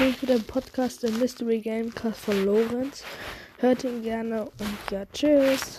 natürlich wieder im Podcast der Mystery Gamecast von Lorenz. Hört ihn gerne und ja, tschüss.